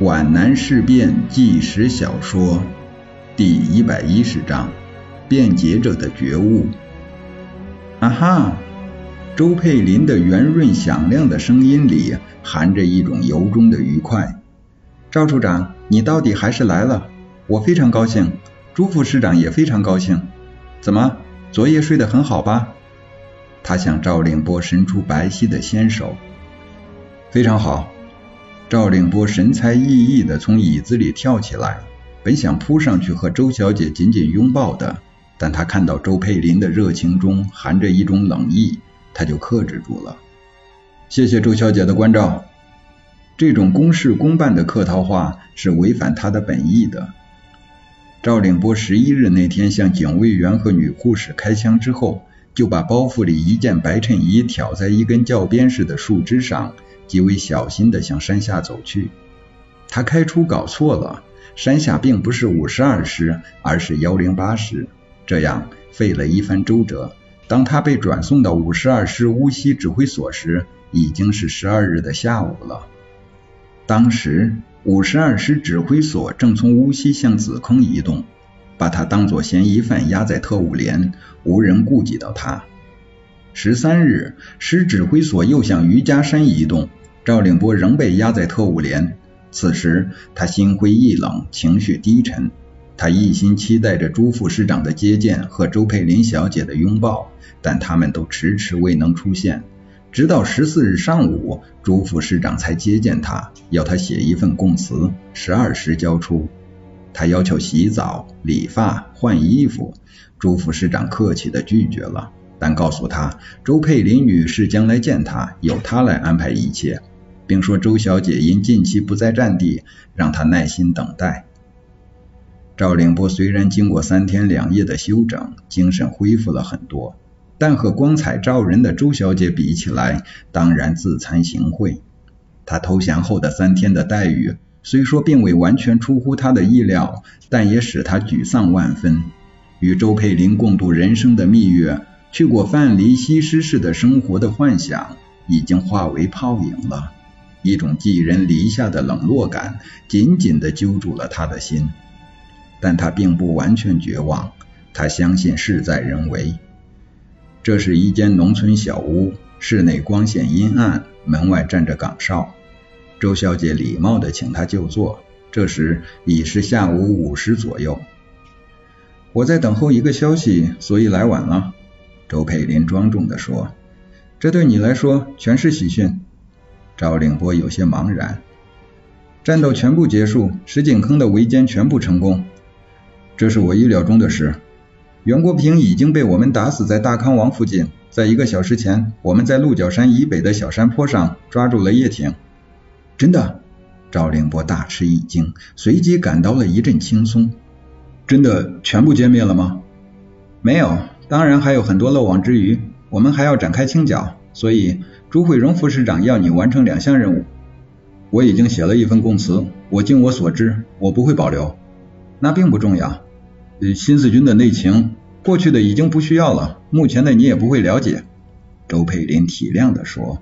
皖南事变纪实小说第一百一十章：辩解者的觉悟。啊哈！周佩林的圆润响亮的声音里含着一种由衷的愉快。赵处长，你到底还是来了，我非常高兴。朱副市长也非常高兴。怎么，昨夜睡得很好吧？他向赵令波伸出白皙的纤手。非常好。赵令波神采奕奕地从椅子里跳起来，本想扑上去和周小姐紧紧拥抱的，但他看到周佩林的热情中含着一种冷意，他就克制住了。谢谢周小姐的关照。这种公事公办的客套话是违反他的本意的。赵令波十一日那天向警卫员和女护士开枪之后，就把包袱里一件白衬衣挑在一根教鞭似的树枝上。极为小心地向山下走去。他开出搞错了，山下并不是五十二师，而是幺零八师。这样费了一番周折。当他被转送到五十二师乌溪指挥所时，已经是十二日的下午了。当时五十二师指挥所正从乌溪向子坑移动，把他当作嫌疑犯押在特务连，无人顾及到他。十三日，师指挥所又向余家山移动，赵令波仍被押在特务连。此时他心灰意冷，情绪低沉。他一心期待着朱副师长的接见和周佩林小姐的拥抱，但他们都迟迟未能出现。直到十四日上午，朱副师长才接见他，要他写一份供词，十二时交出。他要求洗澡、理发、换衣服，朱副师长客气的拒绝了。但告诉他，周佩林女士将来见他，由他来安排一切，并说周小姐因近期不在战地，让他耐心等待。赵令波虽然经过三天两夜的休整，精神恢复了很多，但和光彩照人的周小姐比起来，当然自惭形秽。他投降后的三天的待遇，虽说并未完全出乎他的意料，但也使他沮丧万分。与周佩林共度人生的蜜月。去过范蠡西施式的生活的幻想已经化为泡影了，一种寄人篱下的冷落感紧紧地揪住了他的心。但他并不完全绝望，他相信事在人为。这是一间农村小屋，室内光线阴暗，门外站着岗哨。周小姐礼貌地请他就坐。这时已是下午五时左右。我在等候一个消息，所以来晚了。周佩林庄重地说：“这对你来说全是喜讯。”赵令波有些茫然。战斗全部结束，石井坑的围歼全部成功，这是我意料中的事。袁国平已经被我们打死在大康王附近。在一个小时前，我们在鹿角山以北的小山坡上抓住了叶挺。真的？赵令波大吃一惊，随即感到了一阵轻松。真的全部歼灭了吗？没有。当然还有很多漏网之鱼，我们还要展开清剿，所以朱慧荣副市长要你完成两项任务。我已经写了一份供词，我尽我所知，我不会保留。那并不重要。新四军的内情，过去的已经不需要了，目前的你也不会了解。周佩林体谅地说。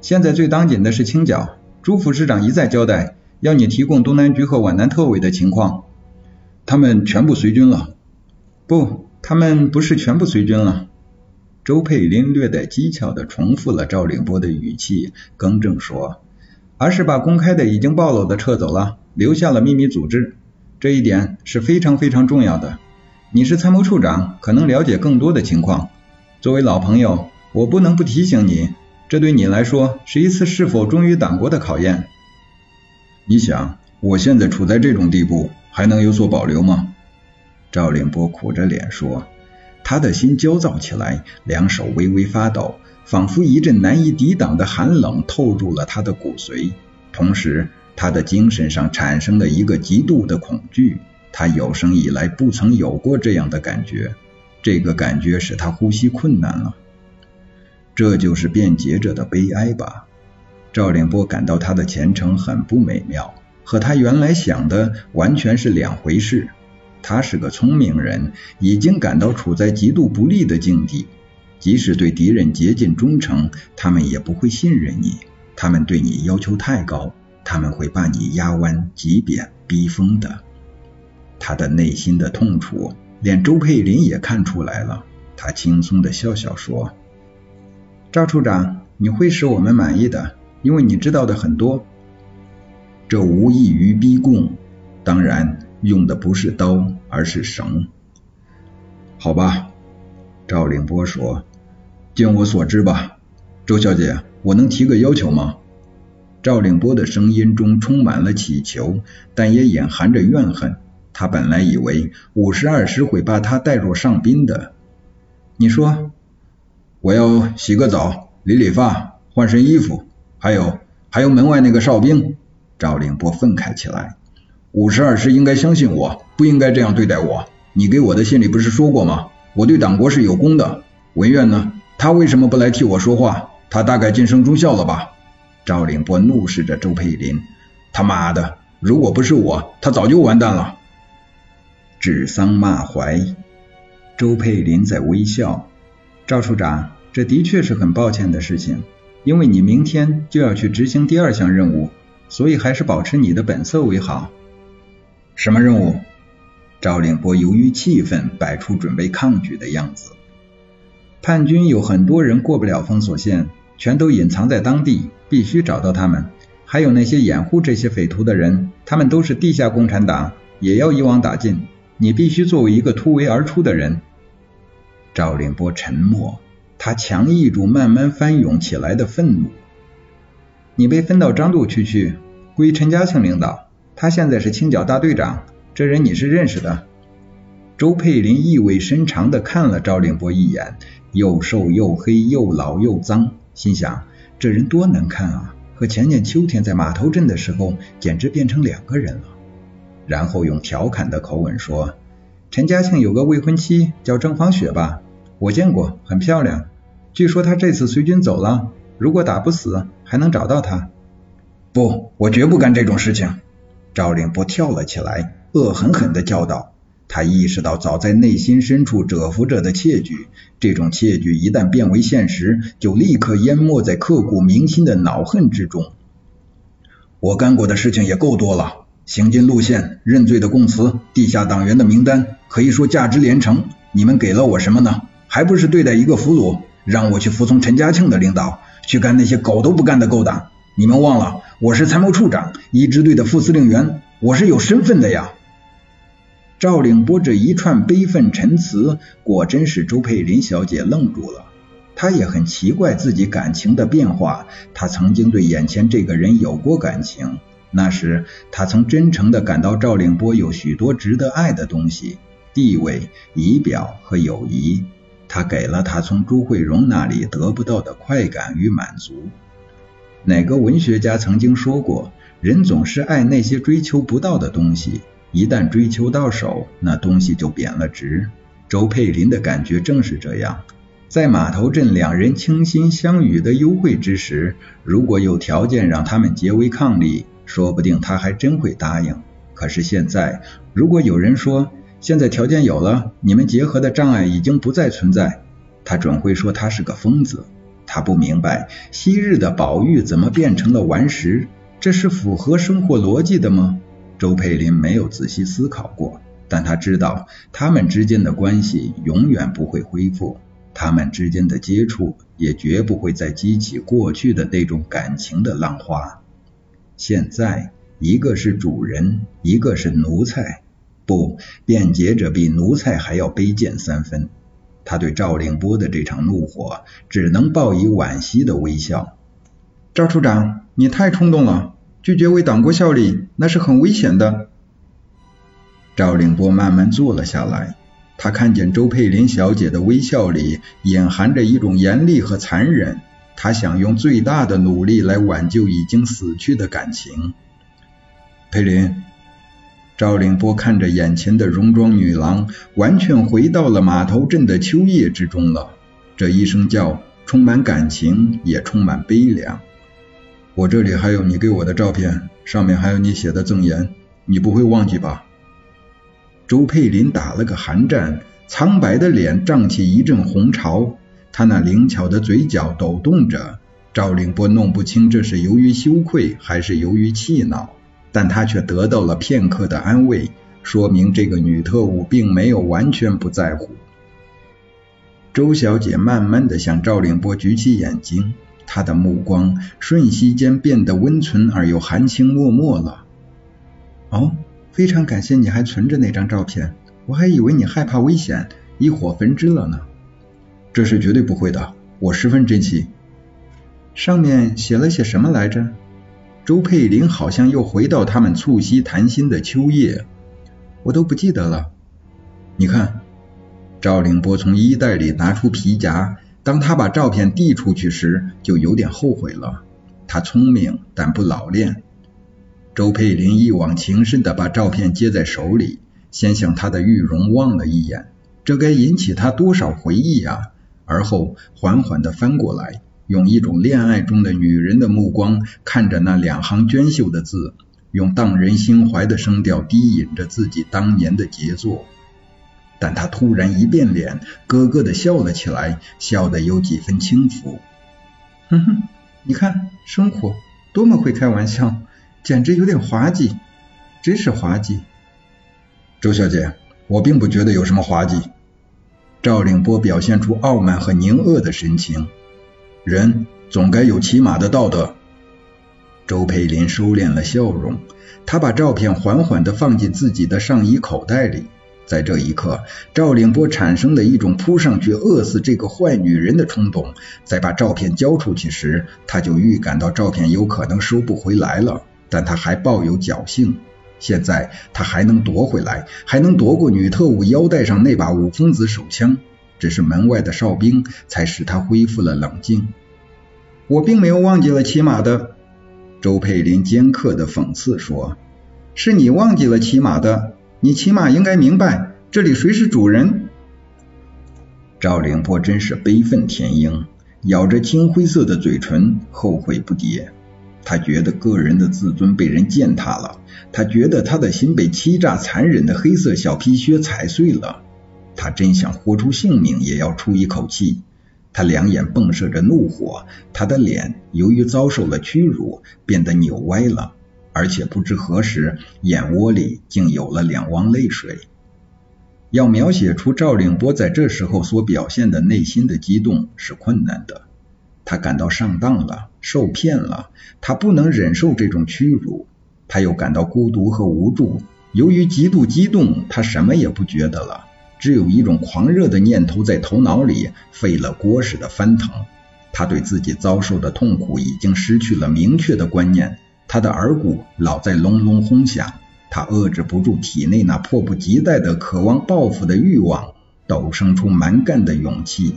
现在最当紧的是清剿，朱副市长一再交代，要你提供东南局和皖南特委的情况。他们全部随军了。不。他们不是全部随军了。周佩林略带讥诮的重复了赵令波的语气，更正说，而是把公开的已经暴露的撤走了，留下了秘密组织。这一点是非常非常重要的。你是参谋处长，可能了解更多的情况。作为老朋友，我不能不提醒你，这对你来说是一次是否忠于党国的考验。你想，我现在处在这种地步，还能有所保留吗？赵令波苦着脸说：“他的心焦躁起来，两手微微发抖，仿佛一阵难以抵挡的寒冷透入了他的骨髓。同时，他的精神上产生了一个极度的恐惧，他有生以来不曾有过这样的感觉。这个感觉使他呼吸困难了。这就是辩解者的悲哀吧？”赵令波感到他的前程很不美妙，和他原来想的完全是两回事。他是个聪明人，已经感到处在极度不利的境地。即使对敌人竭尽忠诚，他们也不会信任你。他们对你要求太高，他们会把你压弯、挤扁、逼疯的。他的内心的痛楚，连周佩林也看出来了。他轻松的笑笑说：“赵处长，你会使我们满意的，因为你知道的很多。这无异于逼供，当然用的不是刀，而是绳。好吧。”赵凌波说：“尽我所知吧，周小姐，我能提个要求吗？”赵凌波的声音中充满了乞求，但也隐含着怨恨。他本来以为五十二师会把他带入上宾的。你说，我要洗个澡，理理发，换身衣服，还有还有门外那个哨兵。赵凌波愤慨起来：“五十二师应该相信我，不应该这样对待我。你给我的信里不是说过吗？我对党国是有功的。文苑呢？他为什么不来替我说话？他大概晋升中校了吧？”赵凌波怒视着周佩林：“他妈的，如果不是我，他早就完蛋了。”指桑骂槐。周佩林在微笑。赵处长，这的确是很抱歉的事情，因为你明天就要去执行第二项任务，所以还是保持你的本色为好。什么任务？赵凌波由于气愤，摆出准备抗拒的样子。叛军有很多人过不了封锁线。全都隐藏在当地，必须找到他们。还有那些掩护这些匪徒的人，他们都是地下共产党，也要一网打尽。你必须作为一个突围而出的人。赵凌波沉默，他强抑住慢慢翻涌起来的愤怒。你被分到张渡区去，归陈家庆领导，他现在是清剿大队长，这人你是认识的。周佩林意味深长地看了赵令波一眼，又瘦又黑，又老又脏。心想，这人多难看啊！和前年秋天在码头镇的时候，简直变成两个人了。然后用调侃的口吻说：“陈嘉庆有个未婚妻，叫郑芳雪吧？我见过，很漂亮。据说他这次随军走了，如果打不死，还能找到她。”不，我绝不干这种事情！赵凌波跳了起来，恶狠狠地叫道。他意识到，早在内心深处蛰伏着的窃据，这种窃据一旦变为现实，就立刻淹没在刻骨铭心的恼恨之中。我干过的事情也够多了，行进路线、认罪的供词、地下党员的名单，可以说价值连城。你们给了我什么呢？还不是对待一个俘虏，让我去服从陈嘉庆的领导，去干那些狗都不干的勾当。你们忘了，我是参谋处长，一支队的副司令员，我是有身份的呀。赵领波这一串悲愤陈词，果真是周佩林小姐愣住了。她也很奇怪自己感情的变化。她曾经对眼前这个人有过感情，那时她曾真诚地感到赵凌波有许多值得爱的东西：地位、仪表和友谊。他给了他从朱慧荣那里得不到的快感与满足。哪个文学家曾经说过，人总是爱那些追求不到的东西。一旦追求到手，那东西就贬了值。周佩林的感觉正是这样。在码头镇两人倾心相与的幽会之时，如果有条件让他们结为伉俪，说不定他还真会答应。可是现在，如果有人说现在条件有了，你们结合的障碍已经不再存在，他准会说他是个疯子。他不明白昔日的宝玉怎么变成了顽石，这是符合生活逻辑的吗？周佩林没有仔细思考过，但他知道他们之间的关系永远不会恢复，他们之间的接触也绝不会再激起过去的那种感情的浪花。现在，一个是主人，一个是奴才，不，辩解者比奴才还要卑贱三分。他对赵凌波的这场怒火，只能报以惋惜的微笑。赵处长，你太冲动了。拒绝为党国效力，那是很危险的。赵凌波慢慢坐了下来，他看见周佩林小姐的微笑里隐含着一种严厉和残忍，他想用最大的努力来挽救已经死去的感情。佩林，赵凌波看着眼前的戎装女郎，完全回到了码头镇的秋夜之中了。这一声叫，充满感情，也充满悲凉。我这里还有你给我的照片，上面还有你写的赠言，你不会忘记吧？周佩林打了个寒战，苍白的脸涨起一阵红潮，他那灵巧的嘴角抖动着，赵凌波弄不清这是由于羞愧还是由于气恼，但他却得到了片刻的安慰，说明这个女特务并没有完全不在乎。周小姐慢慢的向赵凌波举起眼睛，她的目光瞬息间变得温存而又含情脉脉了。哦，非常感谢你还存着那张照片，我还以为你害怕危险，一火焚之了呢。这是绝对不会的，我十分珍惜。上面写了些什么来着？周佩林好像又回到他们促膝谈心的秋夜，我都不记得了。你看。赵凌波从衣袋里拿出皮夹，当他把照片递出去时，就有点后悔了。他聪明，但不老练。周佩林一往情深地把照片接在手里，先向她的玉容望了一眼，这该引起他多少回忆啊！而后缓缓地翻过来，用一种恋爱中的女人的目光看着那两行娟秀的字，用荡人心怀的声调低吟着自己当年的杰作。但他突然一变脸，咯咯的笑了起来，笑得有几分轻浮。哼哼，你看，生活多么会开玩笑，简直有点滑稽，真是滑稽。周小姐，我并不觉得有什么滑稽。赵凌波表现出傲慢和凝恶的神情。人总该有起码的道德。周佩林收敛了笑容，他把照片缓缓地放进自己的上衣口袋里。在这一刻，赵凌波产生了一种扑上去饿死这个坏女人的冲动。在把照片交出去时，他就预感到照片有可能收不回来了，但他还抱有侥幸。现在他还能夺回来，还能夺过女特务腰带上那把五疯子手枪。只是门外的哨兵才使他恢复了冷静。我并没有忘记了骑马的，周佩林尖刻的讽刺说：“是你忘记了骑马的。”你起码应该明白，这里谁是主人？赵凌波真是悲愤填膺，咬着青灰色的嘴唇，后悔不迭。他觉得个人的自尊被人践踏了，他觉得他的心被欺诈残忍的黑色小皮靴踩碎了。他真想豁出性命也要出一口气。他两眼迸射着怒火，他的脸由于遭受了屈辱，变得扭歪了。而且不知何时，眼窝里竟有了两汪泪水。要描写出赵凌波在这时候所表现的内心的激动是困难的。他感到上当了，受骗了，他不能忍受这种屈辱。他又感到孤独和无助。由于极度激动，他什么也不觉得了，只有一种狂热的念头在头脑里沸了锅似的翻腾。他对自己遭受的痛苦已经失去了明确的观念。他的耳骨老在隆隆轰响，他遏制不住体内那迫不及待的渴望报复的欲望，陡生出蛮干的勇气。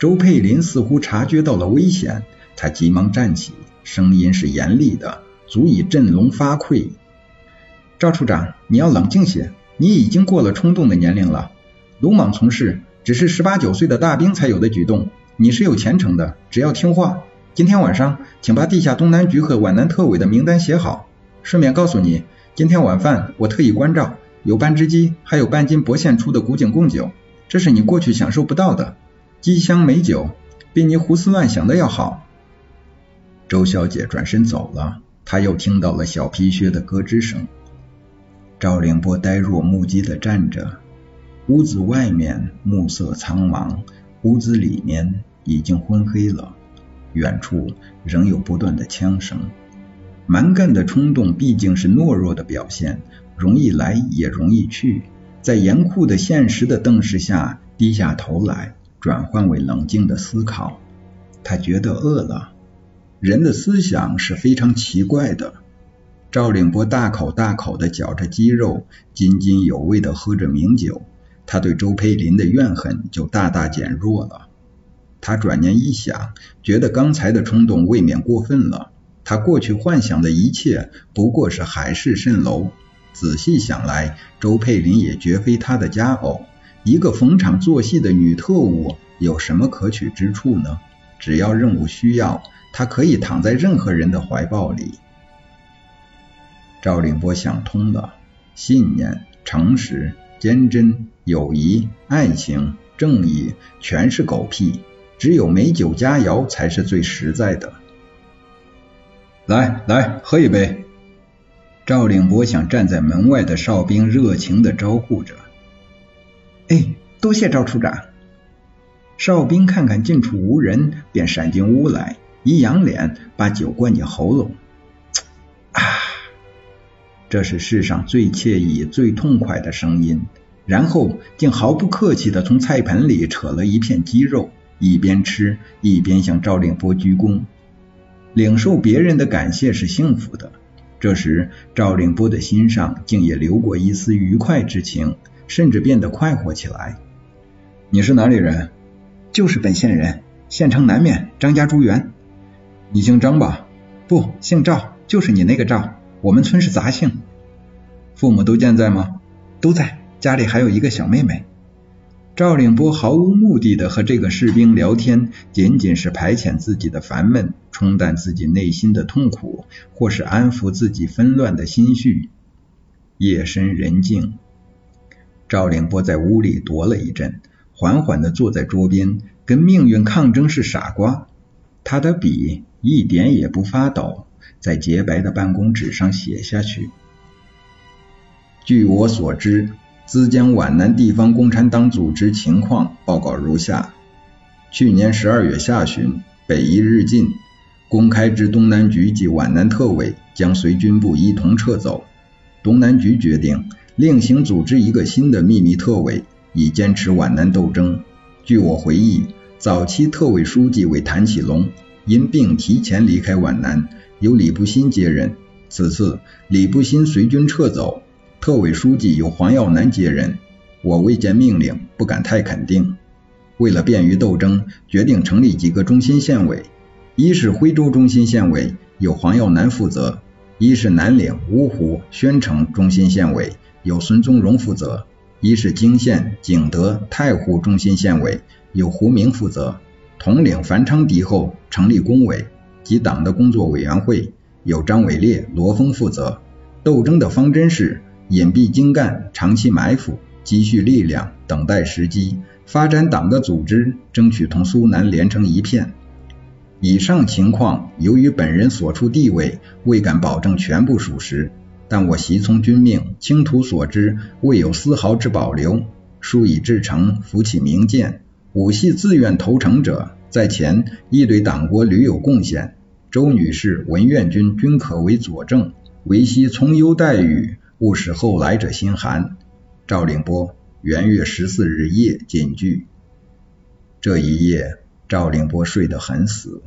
周佩林似乎察觉到了危险，他急忙站起，声音是严厉的，足以振聋发聩。赵处长，你要冷静些，你已经过了冲动的年龄了。鲁莽从事只是十八九岁的大兵才有的举动，你是有前程的，只要听话。今天晚上，请把地下东南局和皖南特委的名单写好。顺便告诉你，今天晚饭我特意关照，有半只鸡，还有半斤博县出的古井贡酒，这是你过去享受不到的鸡香美酒，比你胡思乱想的要好。周小姐转身走了，她又听到了小皮靴的咯吱声。赵凌波呆若木鸡的站着，屋子外面暮色苍茫，屋子里面已经昏黑了。远处仍有不断的枪声，蛮干的冲动毕竟是懦弱的表现，容易来也容易去，在严酷的现实的瞪视下，低下头来，转换为冷静的思考。他觉得饿了。人的思想是非常奇怪的。赵领波大口大口的嚼着鸡肉，津津有味的喝着名酒，他对周佩林的怨恨就大大减弱了。他转念一想，觉得刚才的冲动未免过分了。他过去幻想的一切不过是海市蜃楼。仔细想来，周佩林也绝非他的佳偶。一个逢场作戏的女特务，有什么可取之处呢？只要任务需要，她可以躺在任何人的怀抱里。赵凌波想通了：信念、诚实、坚贞、友谊、爱情、正义，全是狗屁。只有美酒佳肴才是最实在的。来来，喝一杯。赵令波向站在门外的哨兵热情的招呼着。哎，多谢赵处长。哨兵看看近处无人，便闪进屋来，一仰脸，把酒灌进喉咙。这是世上最惬意、最痛快的声音。然后竟毫不客气地从菜盆里扯了一片鸡肉，一边吃一边向赵令波鞠躬。领受别人的感谢是幸福的。这时，赵令波的心上竟也流过一丝愉快之情，甚至变得快活起来。你是哪里人？就是本县人，县城南面张家竹园。你姓张吧？不，姓赵，就是你那个赵。我们村是杂姓。父母都健在吗？都在，家里还有一个小妹妹。赵令波毫无目的的和这个士兵聊天，仅仅是排遣自己的烦闷，冲淡自己内心的痛苦，或是安抚自己纷乱的心绪。夜深人静，赵令波在屋里踱了一阵，缓缓的坐在桌边，跟命运抗争是傻瓜。他的笔一点也不发抖，在洁白的办公纸上写下去。据我所知。资江皖南地方共产党组织情况报告如下：去年十二月下旬，北移日进，公开之东南局及皖南特委将随军部一同撤走。东南局决定另行组织一个新的秘密特委，以坚持皖南斗争。据我回忆，早期特委书记为谭启龙，因病提前离开皖南，由李布新接任。此次李布新随军撤走。特委书记由黄耀南接任，我未见命令，不敢太肯定。为了便于斗争，决定成立几个中心县委：一是徽州中心县委，由黄耀南负责；一是南岭、芜湖、宣城中心县委，由孙宗荣负责；一是泾县、景德、太湖中心县委，由胡明负责。统领繁昌敌后，成立工委及党的工作委员会，由张伟烈、罗峰负责。斗争的方针是。隐蔽精干，长期埋伏，积蓄力量，等待时机，发展党的组织，争取同苏南连成一片。以上情况，由于本人所处地位，未敢保证全部属实，但我习从军命，倾吐所知，未有丝毫之保留。书已至诚，扶起明鉴。武系自愿投诚者，在前亦对党国屡有贡献。周女士、文苑君均可为佐证。唯希从优待遇。勿使后来者心寒。赵凌波，元月十四日夜，谨具。这一夜，赵凌波睡得很死。